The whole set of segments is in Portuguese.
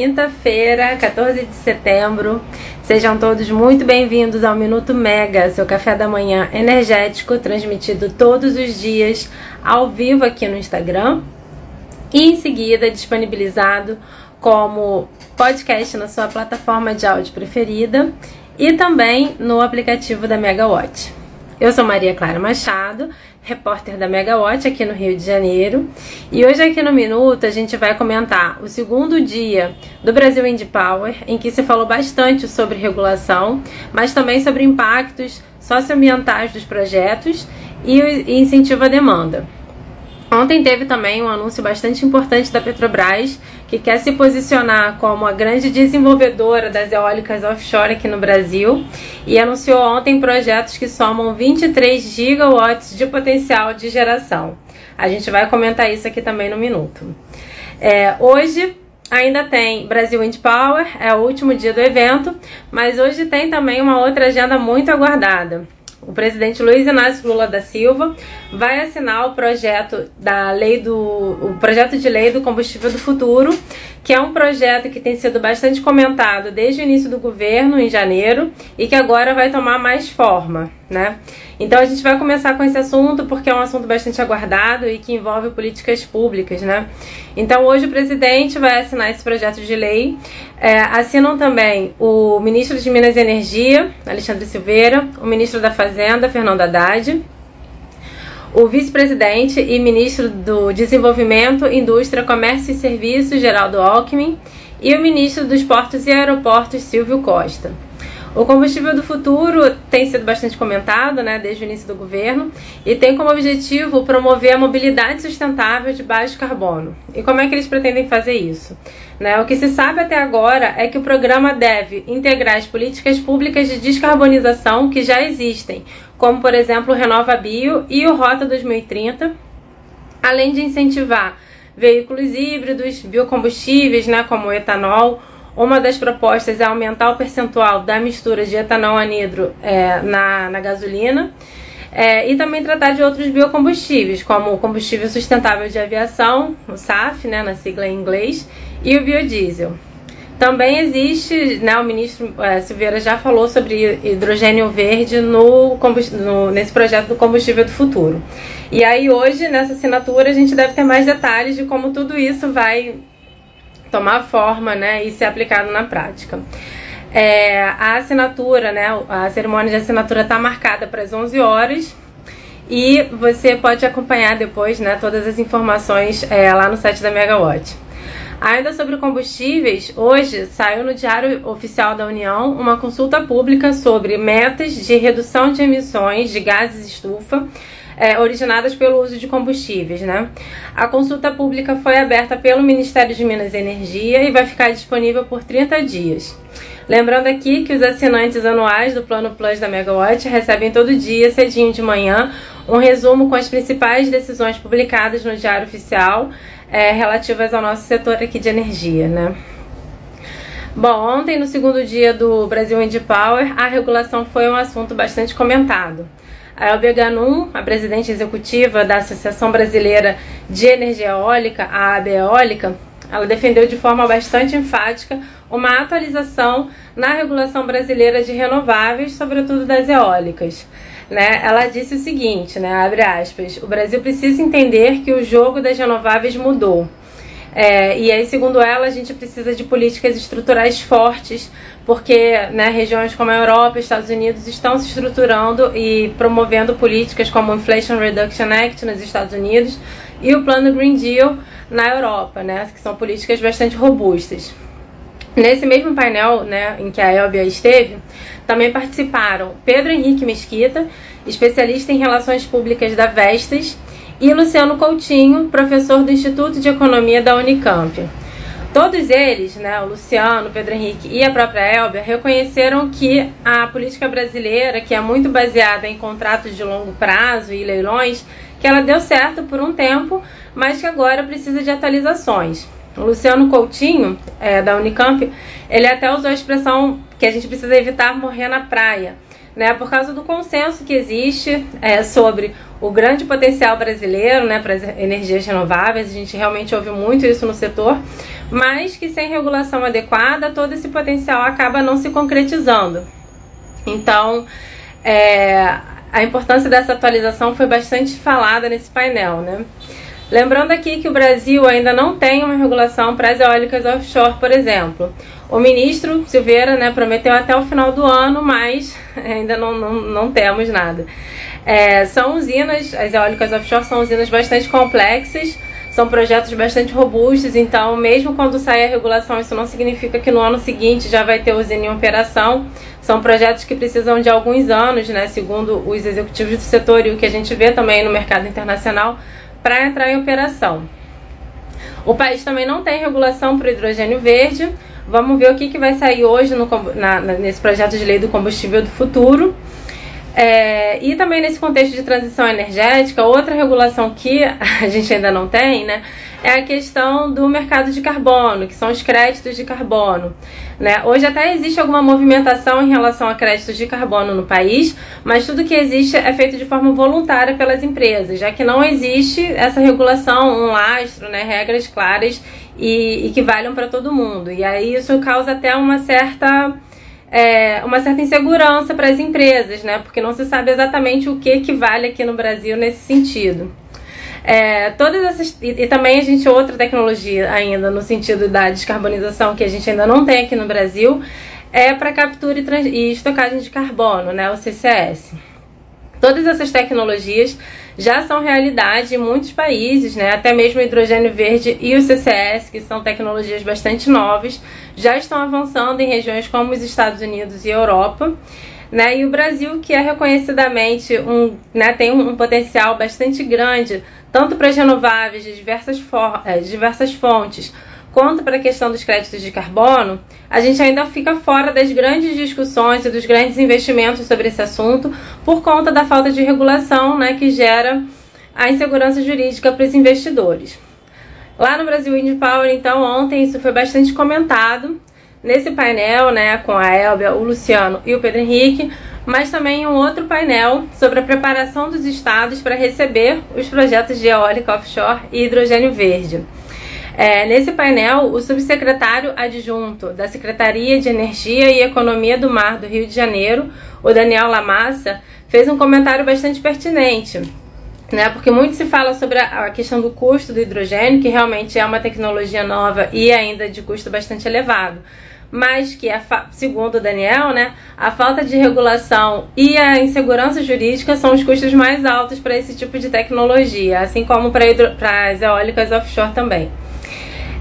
quinta-feira, 14 de setembro. Sejam todos muito bem-vindos ao Minuto Mega, seu café da manhã energético, transmitido todos os dias ao vivo aqui no Instagram e em seguida disponibilizado como podcast na sua plataforma de áudio preferida e também no aplicativo da Megawatt. Eu sou Maria Clara Machado repórter da Megawatt aqui no Rio de Janeiro. E hoje aqui no Minuto a gente vai comentar o segundo dia do Brasil Wind Power, em que se falou bastante sobre regulação, mas também sobre impactos socioambientais dos projetos e incentivo à demanda. Ontem teve também um anúncio bastante importante da Petrobras, que quer se posicionar como a grande desenvolvedora das eólicas offshore aqui no Brasil e anunciou ontem projetos que somam 23 gigawatts de potencial de geração. A gente vai comentar isso aqui também no minuto. É, hoje ainda tem Brasil Wind Power, é o último dia do evento, mas hoje tem também uma outra agenda muito aguardada o presidente Luiz Inácio Lula da Silva vai assinar o projeto da lei do o projeto de lei do combustível do futuro, que é um projeto que tem sido bastante comentado desde o início do governo em janeiro e que agora vai tomar mais forma, né? Então a gente vai começar com esse assunto porque é um assunto bastante aguardado e que envolve políticas públicas, né? Então hoje o presidente vai assinar esse projeto de lei. É, assinam também o ministro de Minas e Energia, Alexandre Silveira, o ministro da Fazenda, Fernando Haddad, o vice-presidente e ministro do Desenvolvimento, Indústria, Comércio e Serviços, Geraldo Alckmin, e o ministro dos Portos e Aeroportos, Silvio Costa. O combustível do futuro tem sido bastante comentado né, desde o início do governo e tem como objetivo promover a mobilidade sustentável de baixo carbono. E como é que eles pretendem fazer isso? Né, o que se sabe até agora é que o programa deve integrar as políticas públicas de descarbonização que já existem, como por exemplo o Renova Bio e o Rota 2030, além de incentivar veículos híbridos, biocombustíveis, né, como o etanol, uma das propostas é aumentar o percentual da mistura de etanol anidro é, na, na gasolina. É, e também tratar de outros biocombustíveis, como o combustível sustentável de aviação, o SAF, né, na sigla em inglês, e o biodiesel. Também existe, né, o ministro é, Silveira já falou sobre hidrogênio verde no, no, nesse projeto do combustível do futuro. E aí hoje, nessa assinatura, a gente deve ter mais detalhes de como tudo isso vai tomar forma né, e ser aplicado na prática. É, a assinatura, né, a cerimônia de assinatura está marcada para as 11 horas e você pode acompanhar depois né, todas as informações é, lá no site da Megawatt. Ainda sobre combustíveis, hoje saiu no Diário Oficial da União uma consulta pública sobre metas de redução de emissões de gases estufa é, originadas pelo uso de combustíveis. Né? A consulta pública foi aberta pelo Ministério de Minas e Energia e vai ficar disponível por 30 dias. Lembrando aqui que os assinantes anuais do Plano Plus da Megawatt recebem todo dia, cedinho de manhã, um resumo com as principais decisões publicadas no Diário Oficial é, relativas ao nosso setor aqui de energia. Né? Bom, ontem, no segundo dia do Brasil Wind Power, a regulação foi um assunto bastante comentado. A Elbia Ganum, a presidente executiva da Associação Brasileira de Energia Eólica, a AB Eólica, ela defendeu de forma bastante enfática uma atualização na regulação brasileira de renováveis, sobretudo das eólicas. Né? Ela disse o seguinte, né, abre aspas, o Brasil precisa entender que o jogo das renováveis mudou. É, e aí, segundo ela, a gente precisa de políticas estruturais fortes, porque né, regiões como a Europa e Estados Unidos estão se estruturando e promovendo políticas como o Inflation Reduction Act nos Estados Unidos e o Plano Green Deal na Europa, né, que são políticas bastante robustas. Nesse mesmo painel né, em que a Elbia esteve, também participaram Pedro Henrique Mesquita, especialista em relações públicas da Vestas, e Luciano Coutinho, professor do Instituto de Economia da Unicamp. Todos eles, né, o Luciano, o Pedro Henrique e a própria Elbia, reconheceram que a política brasileira, que é muito baseada em contratos de longo prazo e leilões, que ela deu certo por um tempo, mas que agora precisa de atualizações. O Luciano Coutinho, é, da Unicamp, ele até usou a expressão que a gente precisa evitar morrer na praia, né, por causa do consenso que existe é, sobre o grande potencial brasileiro né, para as energias renováveis, a gente realmente ouve muito isso no setor, mas que sem regulação adequada todo esse potencial acaba não se concretizando. Então, é, a importância dessa atualização foi bastante falada nesse painel. Né? Lembrando aqui que o Brasil ainda não tem uma regulação para as eólicas offshore, por exemplo. O ministro Silveira né, prometeu até o final do ano, mas ainda não, não, não temos nada. É, são usinas, as eólicas offshore são usinas bastante complexas, são projetos bastante robustos, então, mesmo quando sair a regulação, isso não significa que no ano seguinte já vai ter usina em operação. São projetos que precisam de alguns anos, né, segundo os executivos do setor e o que a gente vê também no mercado internacional, para entrar em operação. O país também não tem regulação para o hidrogênio verde. Vamos ver o que, que vai sair hoje no, na, nesse projeto de lei do combustível do futuro. É, e também nesse contexto de transição energética, outra regulação que a gente ainda não tem, né, é a questão do mercado de carbono, que são os créditos de carbono. Né? Hoje até existe alguma movimentação em relação a créditos de carbono no país, mas tudo que existe é feito de forma voluntária pelas empresas, já que não existe essa regulação, um lastro, né, regras claras e, e que valham para todo mundo. E aí isso causa até uma certa é, uma certa insegurança para as empresas, né? Porque não se sabe exatamente o que, que vale aqui no Brasil nesse sentido. É, todas essas e, e, também a gente outra tecnologia ainda no sentido da descarbonização que a gente ainda não tem aqui no Brasil é para captura e, trans, e estocagem de carbono, né? O CCS. Todas essas tecnologias já são realidade em muitos países, né? até mesmo o hidrogênio verde e o CCS, que são tecnologias bastante novas, já estão avançando em regiões como os Estados Unidos e Europa. Né? E o Brasil, que é reconhecidamente um, né, tem um, potencial bastante grande, tanto para as renováveis de diversas, for, é, diversas fontes, quanto para a questão dos créditos de carbono, a gente ainda fica fora das grandes discussões e dos grandes investimentos sobre esse assunto por conta da falta de regulação né, que gera a insegurança jurídica para os investidores. Lá no Brasil Wind Power, então, ontem isso foi bastante comentado nesse painel, né, com a Elbia, o Luciano e o Pedro Henrique, mas também um outro painel sobre a preparação dos estados para receber os projetos de eólica offshore e hidrogênio verde. É, nesse painel, o subsecretário adjunto da Secretaria de Energia e Economia do Mar do Rio de Janeiro, o Daniel Lamassa, fez um comentário bastante pertinente. Né, porque muito se fala sobre a questão do custo do hidrogênio, que realmente é uma tecnologia nova e ainda de custo bastante elevado mas que, a segundo o Daniel, né, a falta de regulação e a insegurança jurídica são os custos mais altos para esse tipo de tecnologia, assim como para as eólicas offshore também.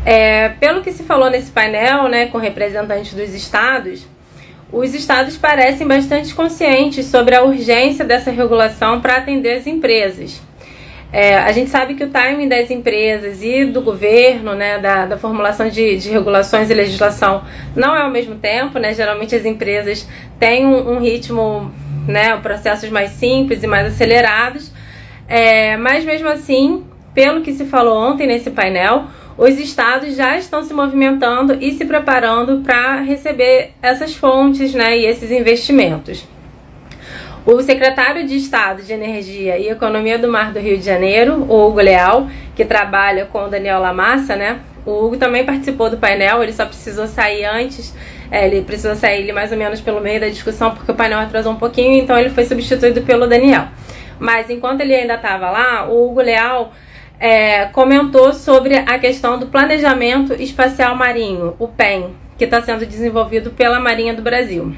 É, pelo que se falou nesse painel, né, com representantes dos estados, os estados parecem bastante conscientes sobre a urgência dessa regulação para atender as empresas. É, a gente sabe que o timing das empresas e do governo, né, da, da formulação de, de, regulações e legislação não é ao mesmo tempo, né? Geralmente as empresas têm um, um ritmo, né, processos mais simples e mais acelerados. É, mas mesmo assim, pelo que se falou ontem nesse painel, os estados já estão se movimentando e se preparando para receber essas fontes né, e esses investimentos. O secretário de Estado de Energia e Economia do Mar do Rio de Janeiro, o Hugo Leal, que trabalha com o Daniel Lamassa, né? O Hugo também participou do painel, ele só precisou sair antes, é, ele precisou sair mais ou menos pelo meio da discussão, porque o painel atrasou um pouquinho, então ele foi substituído pelo Daniel. Mas enquanto ele ainda estava lá, o Hugo Leal é, comentou sobre a questão do planejamento espacial marinho, o PEM, que está sendo desenvolvido pela Marinha do Brasil.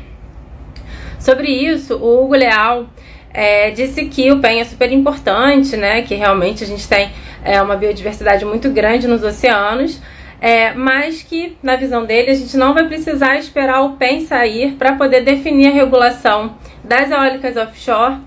Sobre isso, o Hugo Leal é, disse que o PEN é super importante, né? Que realmente a gente tem é, uma biodiversidade muito grande nos oceanos. É, mas que, na visão dele, a gente não vai precisar esperar o PEN sair para poder definir a regulação das eólicas offshore.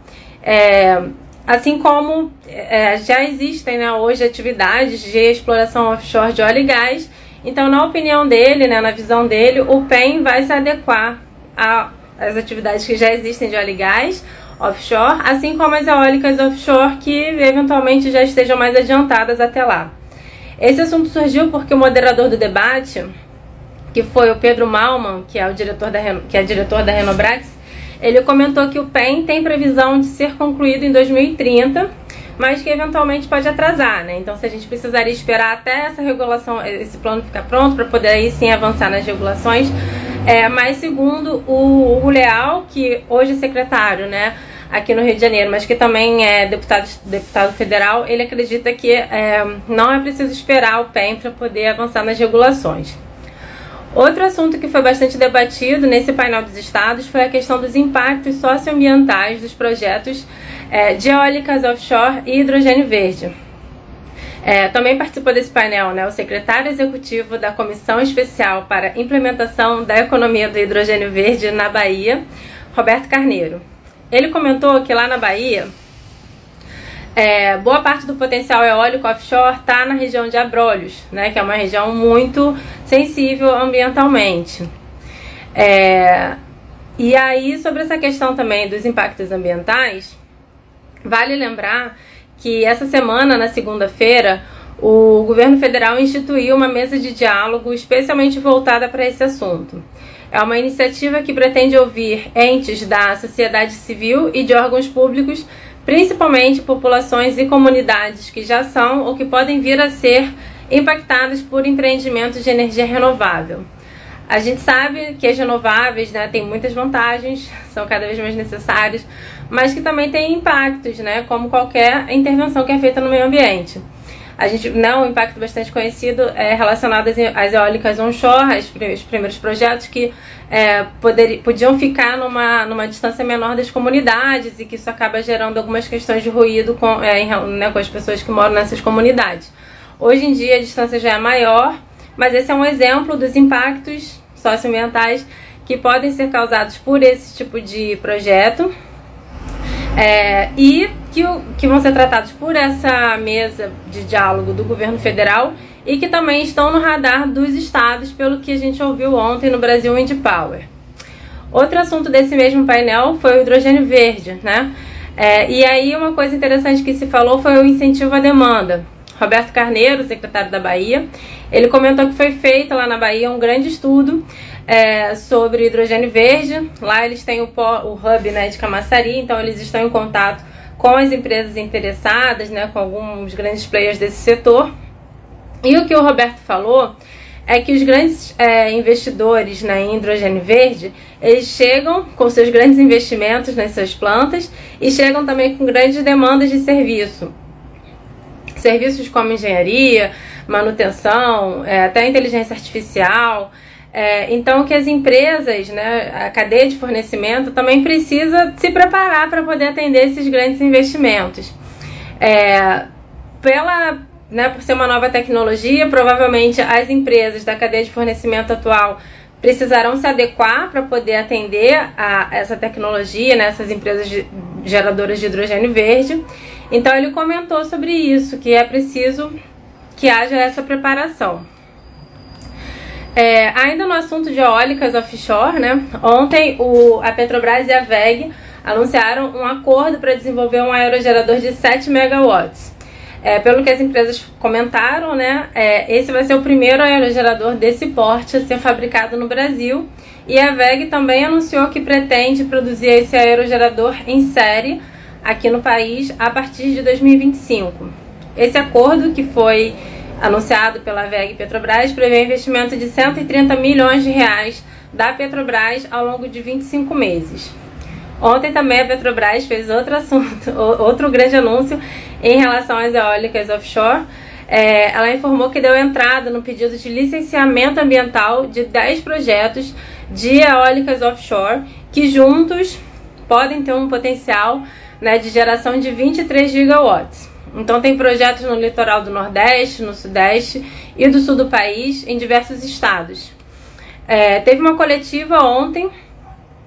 Assim como é, já existem né, hoje atividades de exploração offshore de óleo e gás, então, na opinião dele, né, na visão dele, o PEN vai se adequar às atividades que já existem de óleo e gás offshore, assim como as eólicas offshore que eventualmente já estejam mais adiantadas até lá. Esse assunto surgiu porque o moderador do debate, que foi o Pedro Malman, que é o diretor da, que é diretor da Renobrax, ele comentou que o PEN tem previsão de ser concluído em 2030, mas que eventualmente pode atrasar, né? Então, se a gente precisaria esperar até essa regulação, esse plano ficar pronto para poder aí sim avançar nas regulações. É, mas segundo o, o Leal, que hoje é secretário, né? aqui no Rio de Janeiro, mas que também é deputado, deputado federal, ele acredita que é, não é preciso esperar o PEN para poder avançar nas regulações. Outro assunto que foi bastante debatido nesse painel dos estados foi a questão dos impactos socioambientais dos projetos é, de eólicas offshore e hidrogênio verde. É, também participou desse painel né, o secretário executivo da Comissão Especial para Implementação da Economia do Hidrogênio Verde na Bahia, Roberto Carneiro. Ele comentou que lá na Bahia, é, boa parte do potencial eólico offshore está na região de Abrolhos, né, que é uma região muito sensível ambientalmente. É, e aí, sobre essa questão também dos impactos ambientais, vale lembrar que essa semana, na segunda-feira, o governo federal instituiu uma mesa de diálogo especialmente voltada para esse assunto. É uma iniciativa que pretende ouvir entes da sociedade civil e de órgãos públicos, principalmente populações e comunidades que já são ou que podem vir a ser impactadas por empreendimentos de energia renovável. A gente sabe que as renováveis né, têm muitas vantagens, são cada vez mais necessárias, mas que também têm impactos, né, como qualquer intervenção que é feita no meio ambiente. A gente, né, um impacto bastante conhecido é relacionado às eólicas onshore, os primeiros projetos que é, poder, podiam ficar numa, numa distância menor das comunidades e que isso acaba gerando algumas questões de ruído com, é, em, né, com as pessoas que moram nessas comunidades. Hoje em dia a distância já é maior, mas esse é um exemplo dos impactos socioambientais que podem ser causados por esse tipo de projeto é, e que, que vão ser tratados por essa mesa de diálogo do governo federal e que também estão no radar dos estados, pelo que a gente ouviu ontem no Brasil Wind Power. Outro assunto desse mesmo painel foi o hidrogênio verde, né? É, e aí uma coisa interessante que se falou foi o incentivo à demanda. Roberto Carneiro, secretário da Bahia, ele comentou que foi feito lá na Bahia um grande estudo é, sobre hidrogênio verde. Lá eles têm o, o hub né, de Camaçari, então eles estão em contato com as empresas interessadas, né, com alguns grandes players desse setor. E o que o Roberto falou é que os grandes é, investidores né, em hidrogênio verde, eles chegam com seus grandes investimentos nessas plantas e chegam também com grandes demandas de serviço. Serviços como engenharia, manutenção, é, até inteligência artificial. É, então, que as empresas, né, a cadeia de fornecimento também precisa se preparar para poder atender esses grandes investimentos. É, pela, né, por ser uma nova tecnologia, provavelmente as empresas da cadeia de fornecimento atual precisarão se adequar para poder atender a essa tecnologia, né, essas empresas de, geradoras de hidrogênio verde. Então ele comentou sobre isso, que é preciso que haja essa preparação. É, ainda no assunto de eólicas offshore, né? Ontem o, a Petrobras e a VEG anunciaram um acordo para desenvolver um aerogerador de 7 megawatts. É, pelo que as empresas comentaram, né, é, esse vai ser o primeiro aerogerador desse porte a ser fabricado no Brasil. E a VEG também anunciou que pretende produzir esse aerogerador em série aqui no país a partir de 2025. Esse acordo, que foi anunciado pela VEG Petrobras, prevê investimento de 130 milhões de reais da Petrobras ao longo de 25 meses. Ontem também a Petrobras fez outro assunto, outro grande anúncio em relação às eólicas offshore. É, ela informou que deu entrada no pedido de licenciamento ambiental de 10 projetos de eólicas offshore que juntos podem ter um potencial né, de geração de 23 gigawatts. Então tem projetos no litoral do Nordeste, no Sudeste e do Sul do país, em diversos estados. É, teve uma coletiva ontem,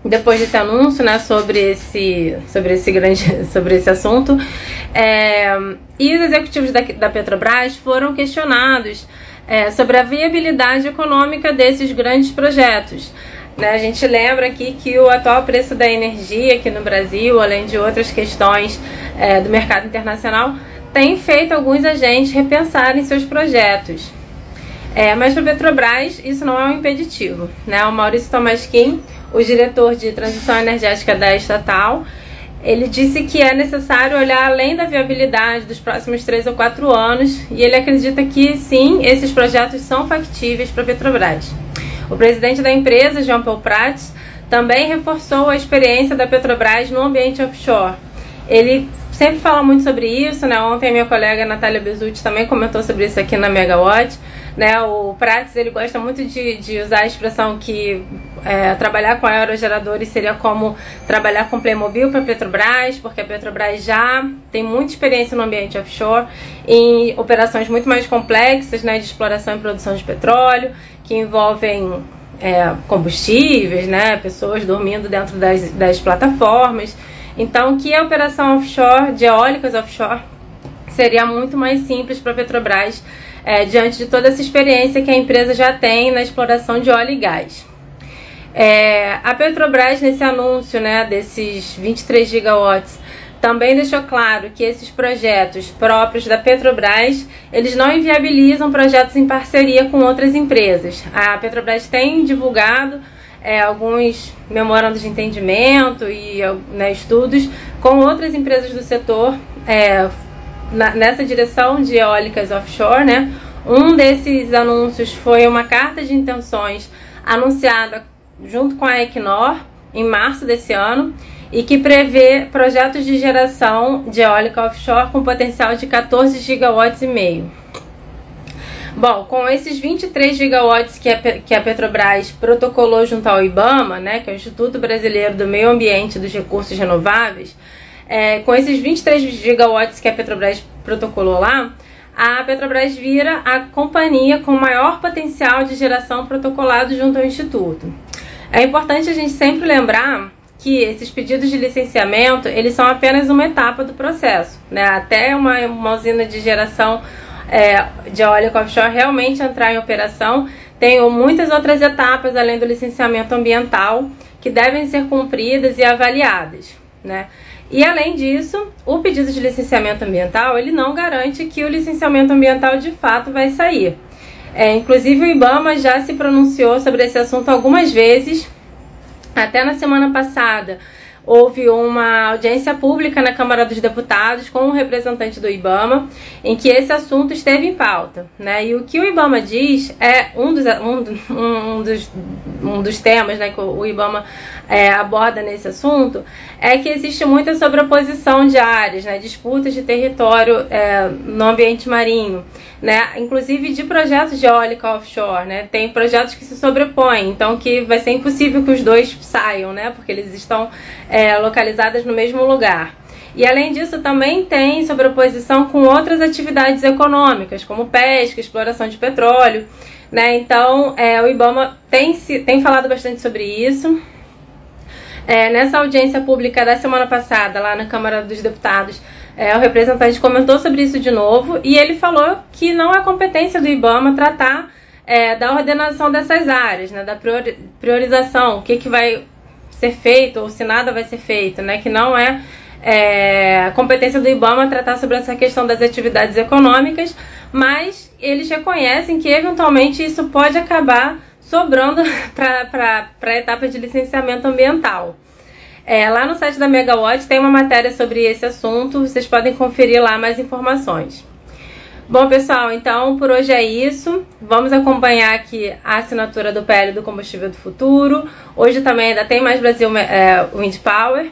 depois desse anúncio, né, sobre esse, sobre esse grande, sobre esse assunto, é, e os executivos da, da Petrobras foram questionados é, sobre a viabilidade econômica desses grandes projetos. Né, a gente lembra aqui que o atual preço da energia aqui no Brasil, além de outras questões é, do mercado internacional, tem feito alguns agentes repensarem seus projetos. É, mas para a Petrobras isso não é um impeditivo. Né? O Maurício Tomasquim, o diretor de transição energética da estatal, ele disse que é necessário olhar além da viabilidade dos próximos três ou quatro anos e ele acredita que sim, esses projetos são factíveis para a Petrobras. O presidente da empresa, Jean Paul Prats, também reforçou a experiência da Petrobras no ambiente offshore. Ele sempre fala muito sobre isso, né? Ontem a minha colega Natália Bezutti também comentou sobre isso aqui na Megawatt. Né, o Prates ele gosta muito de, de usar a expressão que é, trabalhar com aerogeradores seria como trabalhar com Playmobil para a Petrobras, porque a Petrobras já tem muita experiência no ambiente offshore em operações muito mais complexas né, de exploração e produção de petróleo, que envolvem é, combustíveis, né, pessoas dormindo dentro das, das plataformas. Então, que a operação offshore, de eólicas offshore, seria muito mais simples para a Petrobras é, diante de toda essa experiência que a empresa já tem na exploração de óleo e gás. É, a Petrobras, nesse anúncio né, desses 23 gigawatts, também deixou claro que esses projetos próprios da Petrobras, eles não inviabilizam projetos em parceria com outras empresas. A Petrobras tem divulgado é, alguns memorandos de entendimento e né, estudos com outras empresas do setor, é, na, nessa direção de eólicas offshore, né? Um desses anúncios foi uma carta de intenções anunciada junto com a Equinor em março desse ano e que prevê projetos de geração de eólica offshore com potencial de 14 gigawatts e meio. Bom, com esses 23 gigawatts que a, que a Petrobras protocolou junto ao IBAMA, né, que é o Instituto Brasileiro do Meio Ambiente e dos Recursos Renováveis, é, com esses 23 gigawatts que a Petrobras protocolou lá, a Petrobras vira a companhia com maior potencial de geração protocolado junto ao Instituto. É importante a gente sempre lembrar que esses pedidos de licenciamento eles são apenas uma etapa do processo, né? Até uma, uma usina de geração é, de óleo offshore realmente entrar em operação, tem muitas outras etapas além do licenciamento ambiental que devem ser cumpridas e avaliadas, né? E além disso, o pedido de licenciamento ambiental ele não garante que o licenciamento ambiental de fato vai sair. É, inclusive o IBAMA já se pronunciou sobre esse assunto algumas vezes, até na semana passada houve uma audiência pública na Câmara dos Deputados com um representante do IBAMA, em que esse assunto esteve em pauta. Né? E o que o IBAMA diz é um dos, um, um dos, um dos temas né, que o IBAMA é, aborda nesse assunto é que existe muita sobreposição de áreas, né, disputas de território é, no ambiente marinho, né, inclusive de projetos de eólica offshore, né, tem projetos que se sobrepõem, então que vai ser impossível que os dois saiam, né, porque eles estão é, localizados no mesmo lugar. E além disso, também tem sobreposição com outras atividades econômicas, como pesca, exploração de petróleo. Né? Então, é, o IBAMA tem, tem falado bastante sobre isso. É, nessa audiência pública da semana passada, lá na Câmara dos Deputados, é, o representante comentou sobre isso de novo e ele falou que não é competência do IBAMA tratar é, da ordenação dessas áreas, né, da priorização, o que, que vai ser feito ou se nada vai ser feito, né, que não é, é competência do IBAMA tratar sobre essa questão das atividades econômicas, mas eles reconhecem que eventualmente isso pode acabar sobrando para a etapa de licenciamento ambiental. É, lá no site da Megawatt tem uma matéria sobre esse assunto, vocês podem conferir lá mais informações. Bom, pessoal, então por hoje é isso. Vamos acompanhar aqui a assinatura do PL do Combustível do Futuro. Hoje também ainda tem mais Brasil é, Wind Power.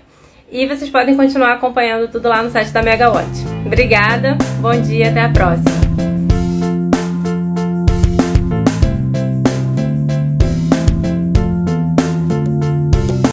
E vocês podem continuar acompanhando tudo lá no site da Megawatt. Obrigada, bom dia, até a próxima.